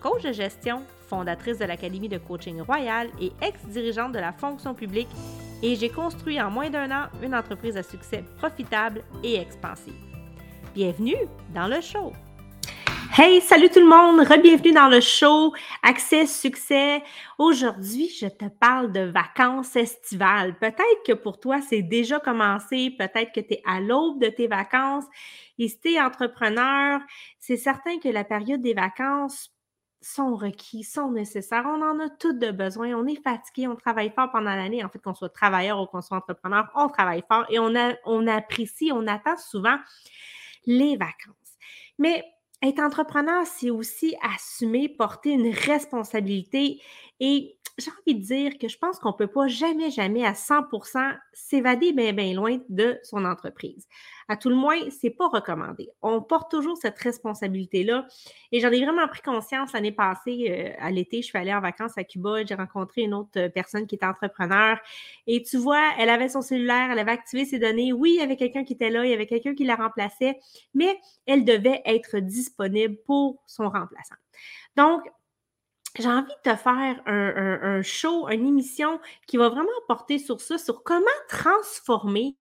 coach de gestion, fondatrice de l'Académie de coaching royal et ex-dirigeante de la fonction publique, et j'ai construit en moins d'un an une entreprise à succès profitable et expansive. Bienvenue dans le show! Hey, salut tout le monde, re-bienvenue dans le show Accès Succès. Aujourd'hui, je te parle de vacances estivales. Peut-être que pour toi, c'est déjà commencé, peut-être que tu es à l'aube de tes vacances. Et si tu es entrepreneur, c'est certain que la période des vacances sont requis, sont nécessaires. On en a toutes de besoin. On est fatigué, on travaille fort pendant l'année. En fait, qu'on soit travailleur ou qu'on soit entrepreneur, on travaille fort et on, a, on apprécie, on attend souvent les vacances. Mais être entrepreneur, c'est aussi assumer, porter une responsabilité et j'ai envie de dire que je pense qu'on ne peut pas jamais, jamais à 100% s'évader bien, bien loin de son entreprise. À tout le moins, ce n'est pas recommandé. On porte toujours cette responsabilité-là. Et j'en ai vraiment pris conscience l'année passée, euh, à l'été, je suis allée en vacances à Cuba, j'ai rencontré une autre euh, personne qui était entrepreneur. Et tu vois, elle avait son cellulaire, elle avait activé ses données. Oui, il y avait quelqu'un qui était là, il y avait quelqu'un qui la remplaçait, mais elle devait être disponible pour son remplaçant. Donc, j'ai envie de te faire un, show, une émission qui va vraiment porter sur ça, sur comment transformer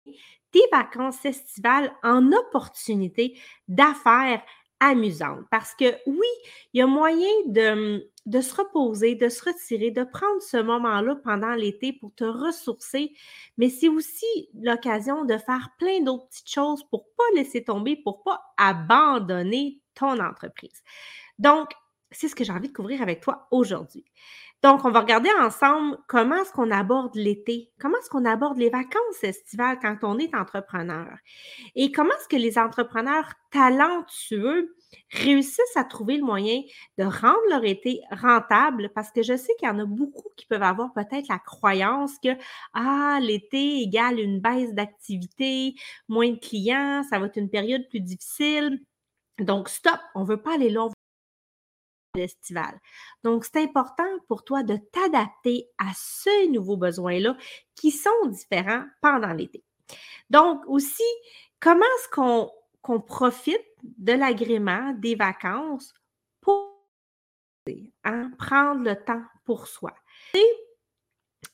tes vacances estivales en opportunités d'affaires amusantes. Parce que oui, il y a moyen de, de se reposer, de se retirer, de prendre ce moment-là pendant l'été pour te ressourcer, mais c'est aussi l'occasion de faire plein d'autres petites choses pour ne pas laisser tomber, pour ne pas abandonner ton entreprise. Donc, c'est ce que j'ai envie de couvrir avec toi aujourd'hui. Donc, on va regarder ensemble comment est-ce qu'on aborde l'été, comment est-ce qu'on aborde les vacances estivales quand on est entrepreneur? Et comment est-ce que les entrepreneurs talentueux réussissent à trouver le moyen de rendre leur été rentable? Parce que je sais qu'il y en a beaucoup qui peuvent avoir peut-être la croyance que ah l'été égale une baisse d'activité, moins de clients, ça va être une période plus difficile. Donc stop, on ne veut pas aller là, estival. Donc, c'est important pour toi de t'adapter à ces nouveaux besoins-là qui sont différents pendant l'été. Donc, aussi, comment est-ce qu'on profite de l'agrément des vacances pour hein, prendre le temps pour soi? Et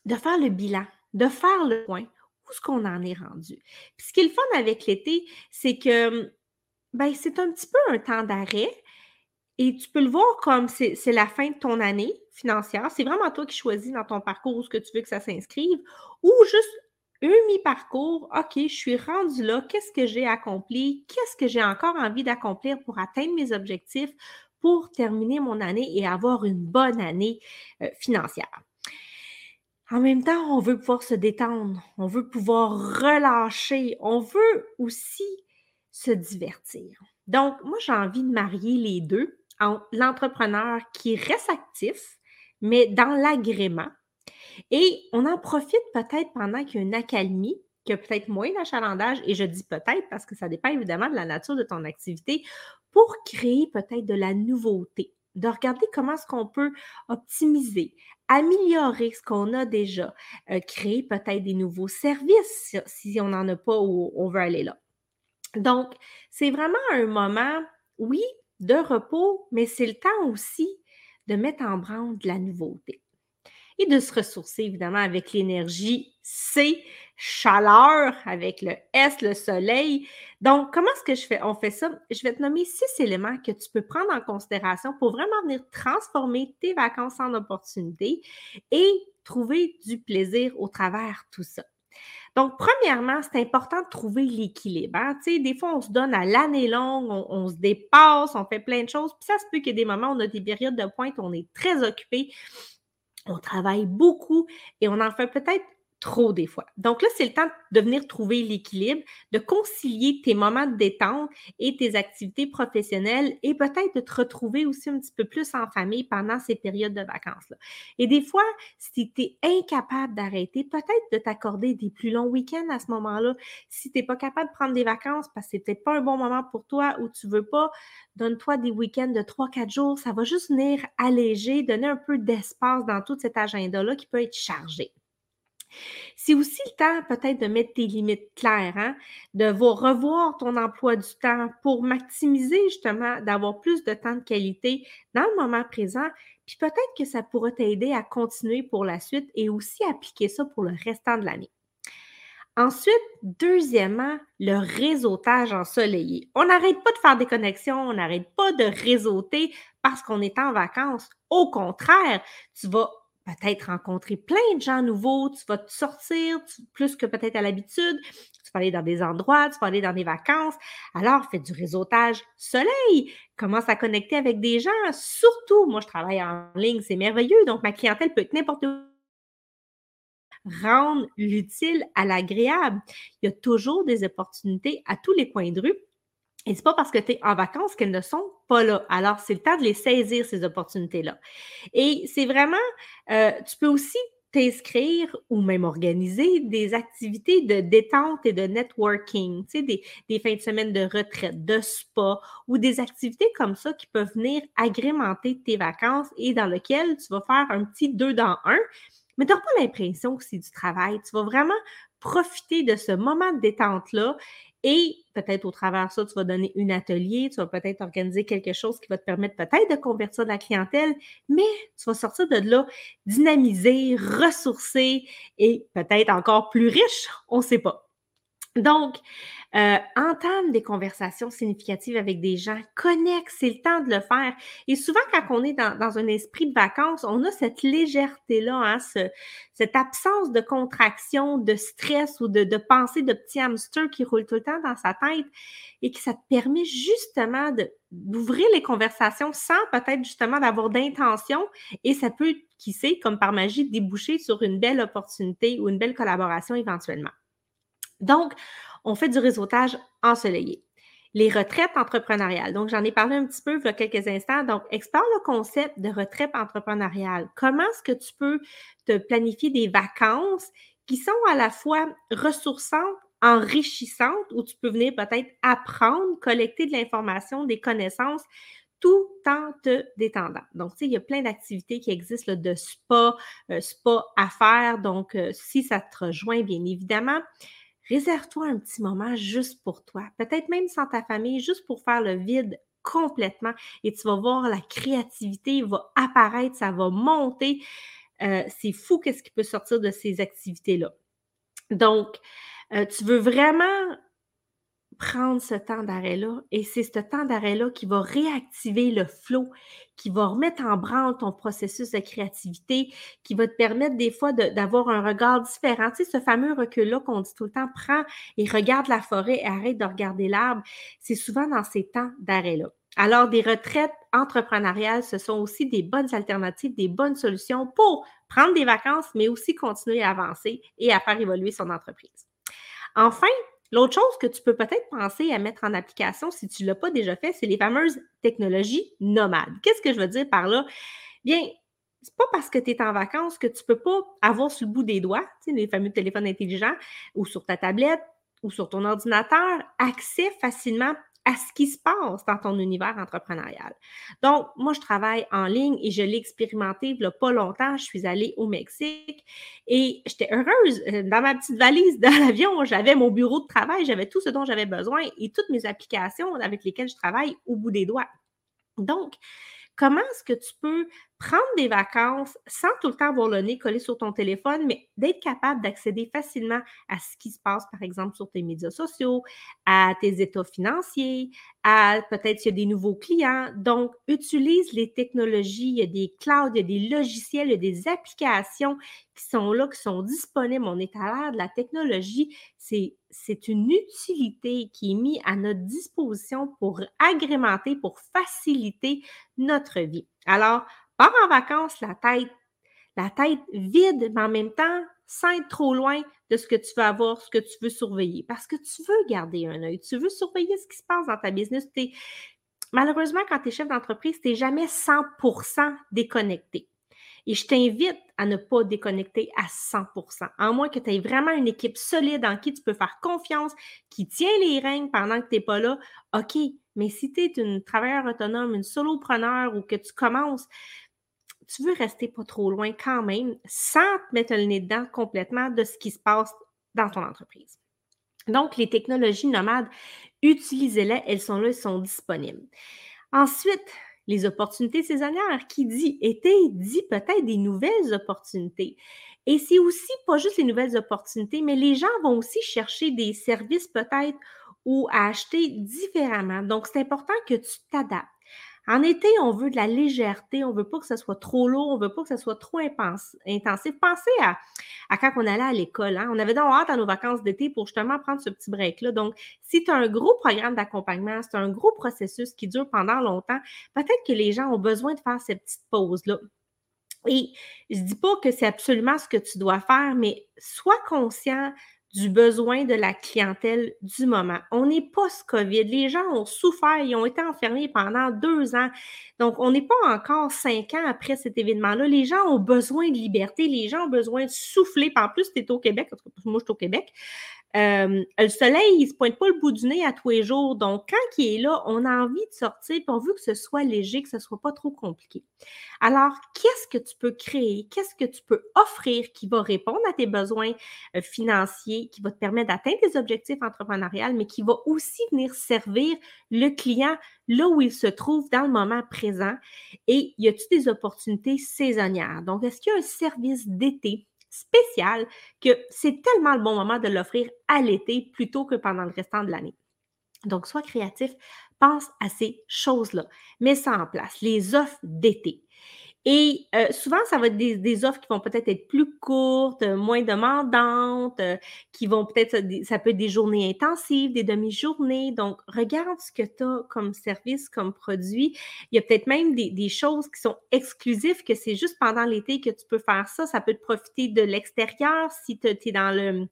de faire le bilan, de faire le point, où est-ce qu'on en est rendu? Puis ce qui est le fun avec l'été, c'est que ben, c'est un petit peu un temps d'arrêt, et tu peux le voir comme c'est la fin de ton année financière. C'est vraiment toi qui choisis dans ton parcours où ce que tu veux que ça s'inscrive. Ou juste un mi-parcours. OK, je suis rendu là. Qu'est-ce que j'ai accompli? Qu'est-ce que j'ai encore envie d'accomplir pour atteindre mes objectifs, pour terminer mon année et avoir une bonne année euh, financière? En même temps, on veut pouvoir se détendre, on veut pouvoir relâcher, on veut aussi se divertir. Donc, moi, j'ai envie de marier les deux l'entrepreneur qui reste actif, mais dans l'agrément. Et on en profite peut-être pendant qu'il y a une accalmie, qu'il y a peut-être moins d'achalandage, et je dis peut-être parce que ça dépend évidemment de la nature de ton activité, pour créer peut-être de la nouveauté, de regarder comment est-ce qu'on peut optimiser, améliorer ce qu'on a déjà, euh, créer peut-être des nouveaux services si on n'en a pas ou on veut aller là. Donc, c'est vraiment un moment, oui, de repos, mais c'est le temps aussi de mettre en branle de la nouveauté et de se ressourcer évidemment avec l'énergie C, chaleur, avec le S, le soleil. Donc, comment est-ce que je fais? On fait ça. Je vais te nommer six éléments que tu peux prendre en considération pour vraiment venir transformer tes vacances en opportunités et trouver du plaisir au travers tout ça. Donc, premièrement, c'est important de trouver l'équilibre. Hein. Des fois, on se donne à l'année longue, on, se dépasse, on fait plein de choses. Puis ça se peut qu'il y ait des moments où on a des périodes de pointe, on est très occupé, on travaille beaucoup et on en fait peut-être trop des fois. Donc là, c'est le temps de venir trouver l'équilibre, de concilier tes moments de détente et tes activités professionnelles et peut-être de te retrouver aussi un petit peu plus en famille pendant ces périodes de vacances-là. Et des fois, si tu es incapable d'arrêter, peut-être de t'accorder des plus longs week-ends à ce moment-là. Si tu n'es pas capable de prendre des vacances parce que c'est peut-être pas un bon moment pour toi ou tu veux pas, donne-toi des week-ends de 3-4 jours. Ça va juste venir alléger, donner un peu d'espace dans tout cet agenda-là qui peut être chargé. C'est aussi le temps peut-être de mettre tes limites claires, hein, de revoir ton emploi du temps pour maximiser justement, d'avoir plus de temps de qualité dans le moment présent. Puis peut-être que ça pourra t'aider à continuer pour la suite et aussi appliquer ça pour le restant de l'année. Ensuite, deuxièmement, le réseautage ensoleillé. On n'arrête pas de faire des connexions, on n'arrête pas de réseauter parce qu'on est en vacances. Au contraire, tu vas peut-être rencontrer plein de gens nouveaux, tu vas te sortir plus que peut-être à l'habitude, tu vas aller dans des endroits, tu vas aller dans des vacances. Alors, fais du réseautage soleil, commence à connecter avec des gens. Surtout, moi, je travaille en ligne, c'est merveilleux, donc ma clientèle peut être n'importe où rendre l'utile à l'agréable. Il y a toujours des opportunités à tous les coins de rue. Et c'est pas parce que tu es en vacances qu'elles ne sont pas là. Alors, c'est le temps de les saisir, ces opportunités-là. Et c'est vraiment, euh, tu peux aussi t'inscrire ou même organiser des activités de détente et de networking, tu sais, des, des, fins de semaine de retraite, de spa ou des activités comme ça qui peuvent venir agrémenter tes vacances et dans lesquelles tu vas faire un petit deux dans un, mais tu n'auras pas l'impression que c'est du travail. Tu vas vraiment profiter de ce moment de détente-là et peut-être au travers de ça, tu vas donner un atelier, tu vas peut-être organiser quelque chose qui va te permettre peut-être de convertir de la clientèle, mais tu vas sortir de là dynamisé, ressourcé et peut-être encore plus riche, on ne sait pas. Donc, euh, entame des conversations significatives avec des gens, connecte, c'est le temps de le faire. Et souvent, quand on est dans, un esprit de vacances, on a cette légèreté-là, hein, cette absence de contraction, de stress ou de, de pensée de petit hamster qui roule tout le temps dans sa tête et que ça te permet justement d'ouvrir les conversations sans peut-être justement d'avoir d'intention et ça peut, qui sait, comme par magie, déboucher sur une belle opportunité ou une belle collaboration éventuellement. Donc, on fait du réseautage ensoleillé. Les retraites entrepreneuriales. Donc, j'en ai parlé un petit peu il y a quelques instants. Donc, explore le concept de retraite entrepreneuriale. Comment est-ce que tu peux te planifier des vacances qui sont à la fois ressourçantes, enrichissantes, où tu peux venir peut-être apprendre, collecter de l'information, des connaissances, tout en te détendant. Donc, tu sais, il y a plein d'activités qui existent de spa, euh, spa à faire. Donc, euh, si ça te rejoint, bien évidemment, réserve-toi un petit moment juste pour toi, peut-être même sans ta famille, juste pour faire le vide complètement et tu vas voir la créativité va apparaître, ça va monter. Euh, c'est fou qu'est-ce qui peut sortir de ces activités-là. Donc, euh, tu veux vraiment prendre ce temps d'arrêt-là. Et c'est ce temps d'arrêt-là qui va réactiver le flow, qui va remettre en branle ton processus de créativité, qui va te permettre des fois d'avoir un regard différent. Tu sais, ce fameux recul-là qu'on dit tout le temps, prends et regarde la forêt et arrête de regarder l'arbre. C'est souvent dans ces temps d'arrêt-là. Alors, des retraites entrepreneuriales, ce sont aussi des bonnes alternatives, des bonnes solutions pour prendre des vacances, mais aussi continuer à avancer et à faire évoluer son entreprise. Enfin, L'autre chose que tu peux peut-être penser à mettre en application si tu ne l'as pas déjà fait, c'est les fameuses technologies nomades. Qu'est-ce que je veux dire par là? Bien, c'est pas parce que tu es en vacances que tu ne peux pas avoir sur le bout des doigts, les fameux téléphones intelligents ou sur ta tablette ou sur ton ordinateur, accès facilement à ce qui se passe dans ton univers entrepreneurial. Donc, moi, je travaille en ligne et je l'ai expérimenté il n'y a pas longtemps. Je suis allée au Mexique et j'étais heureuse. Euh, dans ma petite valise dans l'avion, j'avais mon bureau de travail, j'avais tout ce dont j'avais besoin et toutes mes applications avec lesquelles je travaille au bout des doigts. Donc, comment est-ce que tu peux prendre des vacances sans tout le temps avoir le nez collé sur ton téléphone, mais d'être capable d'accéder facilement à ce qui se passe, par exemple, sur tes médias sociaux, à tes états financiers, à peut-être s'il y a des nouveaux clients. Donc, utilise les technologies, il y a des clouds, il y a des logiciels, il y a des applications qui sont là, qui sont disponibles. On est à l'ère de la technologie. C'est, c'est une utilité qui est mise à notre disposition pour agrémenter, pour faciliter notre vie. Alors, en vacances la tête, la tête vide, mais en même temps sans être trop loin de ce que tu veux avoir, ce que tu veux surveiller. Parce que tu veux garder un œil, tu veux surveiller ce qui se passe dans ta business. Malheureusement, quand tu es chef d'entreprise, tu n'es jamais 100% déconnecté. Et je t'invite à ne pas déconnecter à 100% à moins que tu aies vraiment une équipe solide en qui tu peux faire confiance, qui tient les règnes pendant que tu n'es pas là. OK, mais si tu es une travailleur autonome, une solopreneur ou que tu commences, tu veux rester pas trop loin quand même sans te mettre le nez dedans complètement de ce qui se passe dans ton entreprise. Donc, les technologies nomades, utilisez-les, elles sont là, elles sont disponibles. Ensuite, les opportunités saisonnières. Qui dit été dit peut-être des nouvelles opportunités. Et c'est aussi pas juste les nouvelles opportunités, mais les gens vont aussi chercher des services peut-être ou à acheter différemment. Donc, c'est important que tu t'adaptes. En été, on veut de la légèreté, on veut pas que ce soit trop lourd, on veut pas que ce soit trop intensif. Pensez à, quand on allait à l'école. Hein. On avait donc hâte à nos vacances d'été pour justement prendre ce petit break-là. Donc, si tu as un gros programme d'accompagnement, c'est un gros processus qui dure pendant longtemps, peut-être que les gens ont besoin de faire ces petites pauses-là. Et je dis pas que c'est absolument ce que tu dois faire, mais sois conscient du besoin de la clientèle du moment. On n'est pas ce covid Les gens ont souffert, ils ont été enfermés pendant deux ans. Donc, on n'est pas encore cinq ans après cet événement-là. Les gens ont besoin de liberté, les gens ont besoin de souffler. En plus, tu es au Québec, moi, je suis au Québec. Euh, le soleil, il ne se pointe pas le bout du nez à tous les jours. Donc, quand il est là, on a envie de sortir, puis on veut que ce soit léger, que ce ne soit pas trop compliqué. Alors, qu'est-ce que tu peux créer? Qu'est-ce que tu peux offrir qui va répondre à tes besoins euh, financiers, qui va te permettre d'atteindre tes objectifs entrepreneuriales, mais qui va aussi venir servir le client là où il se trouve dans le moment présent? Et y a-t-il des opportunités saisonnières? Donc, est-ce qu'il y a un service d'été? Spécial que c'est tellement le bon moment de l'offrir à l'été plutôt que pendant le restant de l'année. Donc, sois créatif, pense à ces choses-là. Mets ça en place, les offres d'été. Et euh, souvent, ça va être des, offres qui vont peut-être être plus courtes, moins demandantes, euh, qui vont peut-être, ça peut être des journées intensives, des demi-journées. Donc, regarde ce que tu as comme service, comme produit. Il y a peut-être même des, choses qui sont exclusives, que c'est juste pendant l'été que tu peux faire ça. Ça peut te profiter de l'extérieur si tu es dans, le,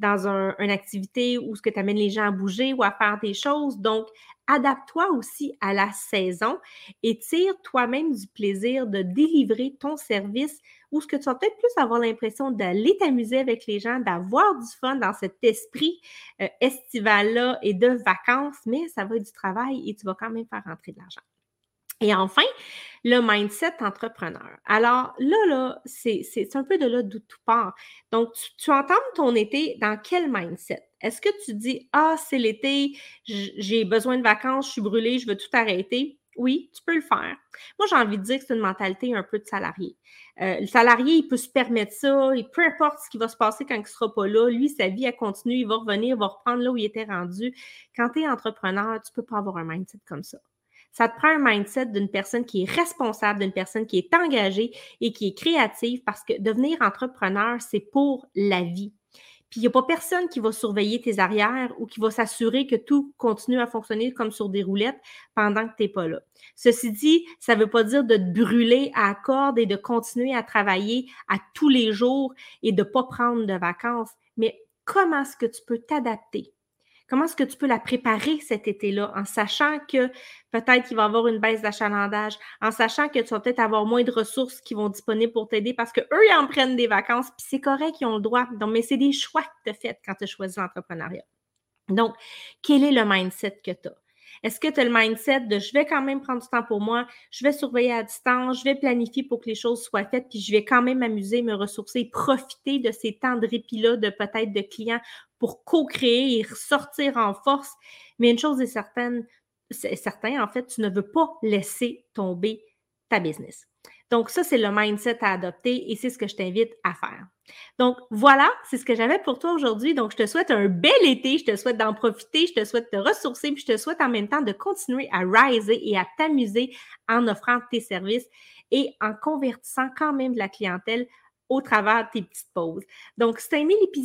dans une activité où ce que tu amènes les gens à bouger ou à faire des choses. Donc, adapte-toi aussi à la saison et tire toi-même du plaisir de délivrer ton service ou ce que tu vas peut-être plus avoir l'impression d'aller t'amuser avec les gens, d'avoir du fun dans cet esprit euh, estival-là et de vacances, mais ça va être du travail et tu vas quand même faire rentrer de l'argent. Et enfin, le mindset entrepreneur. Alors là, là, c'est un peu de là d'où tout part. Donc, tu, entends ton été dans quel mindset? Est-ce que tu dis Ah, c'est l'été, j'ai besoin de vacances, je suis brûlée, je veux tout arrêter? Oui, tu peux le faire. Moi, j'ai envie de dire que c'est une mentalité un peu de salarié. Euh, le salarié, il peut se permettre ça, peu importe ce qui va se passer quand il ne sera pas là, lui, sa vie, elle continue, il va revenir, il va reprendre là où il était rendu. Quand tu es entrepreneur, tu ne peux pas avoir un mindset comme ça. Ça te prend un mindset d'une personne qui est responsable, d'une personne qui est engagée et qui est créative parce que devenir entrepreneur, c'est pour la vie. Puis il n'y a pas personne qui va surveiller tes arrières ou qui va s'assurer que tout continue à fonctionner comme sur des roulettes pendant que tu n'es pas là. Ceci dit, ça ne veut pas dire de te brûler à corde et de continuer à travailler à tous les jours et de ne pas prendre de vacances. Mais comment est-ce que tu peux t'adapter? Comment est-ce que tu peux la préparer cet été-là en sachant que peut-être qu'il va y avoir une baisse d'achalandage, en sachant que tu vas peut-être avoir moins de ressources qui vont disponibles pour t'aider parce qu'eux, ils en prennent des vacances, puis c'est correct, ils ont le droit. Donc, mais c'est des choix que tu as quand tu as choisi l'entrepreneuriat. Donc, quel est le mindset que tu as? Est-ce que tu as le mindset de je vais quand même prendre du temps pour moi, je vais surveiller à distance, je vais planifier pour que les choses soient faites, puis je vais quand même m'amuser, me ressourcer, profiter de ces temps de répit-là, de peut-être de clients pour co-créer et ressortir en force. Mais une chose est certaine, c'est certain, en fait, tu ne veux pas laisser tomber ta business. Donc, ça, c'est le mindset à adopter et c'est ce que je t'invite à faire. Donc, voilà, c'est ce que j'avais pour toi aujourd'hui. Donc, je te souhaite un bel été, je te souhaite d'en profiter, je te souhaite de te ressourcer, puis je te souhaite en même temps de continuer à riser et à t'amuser en offrant tes services et en convertissant quand même de la clientèle au travers de tes petites pauses. Donc, si tu as aimé l'épisode,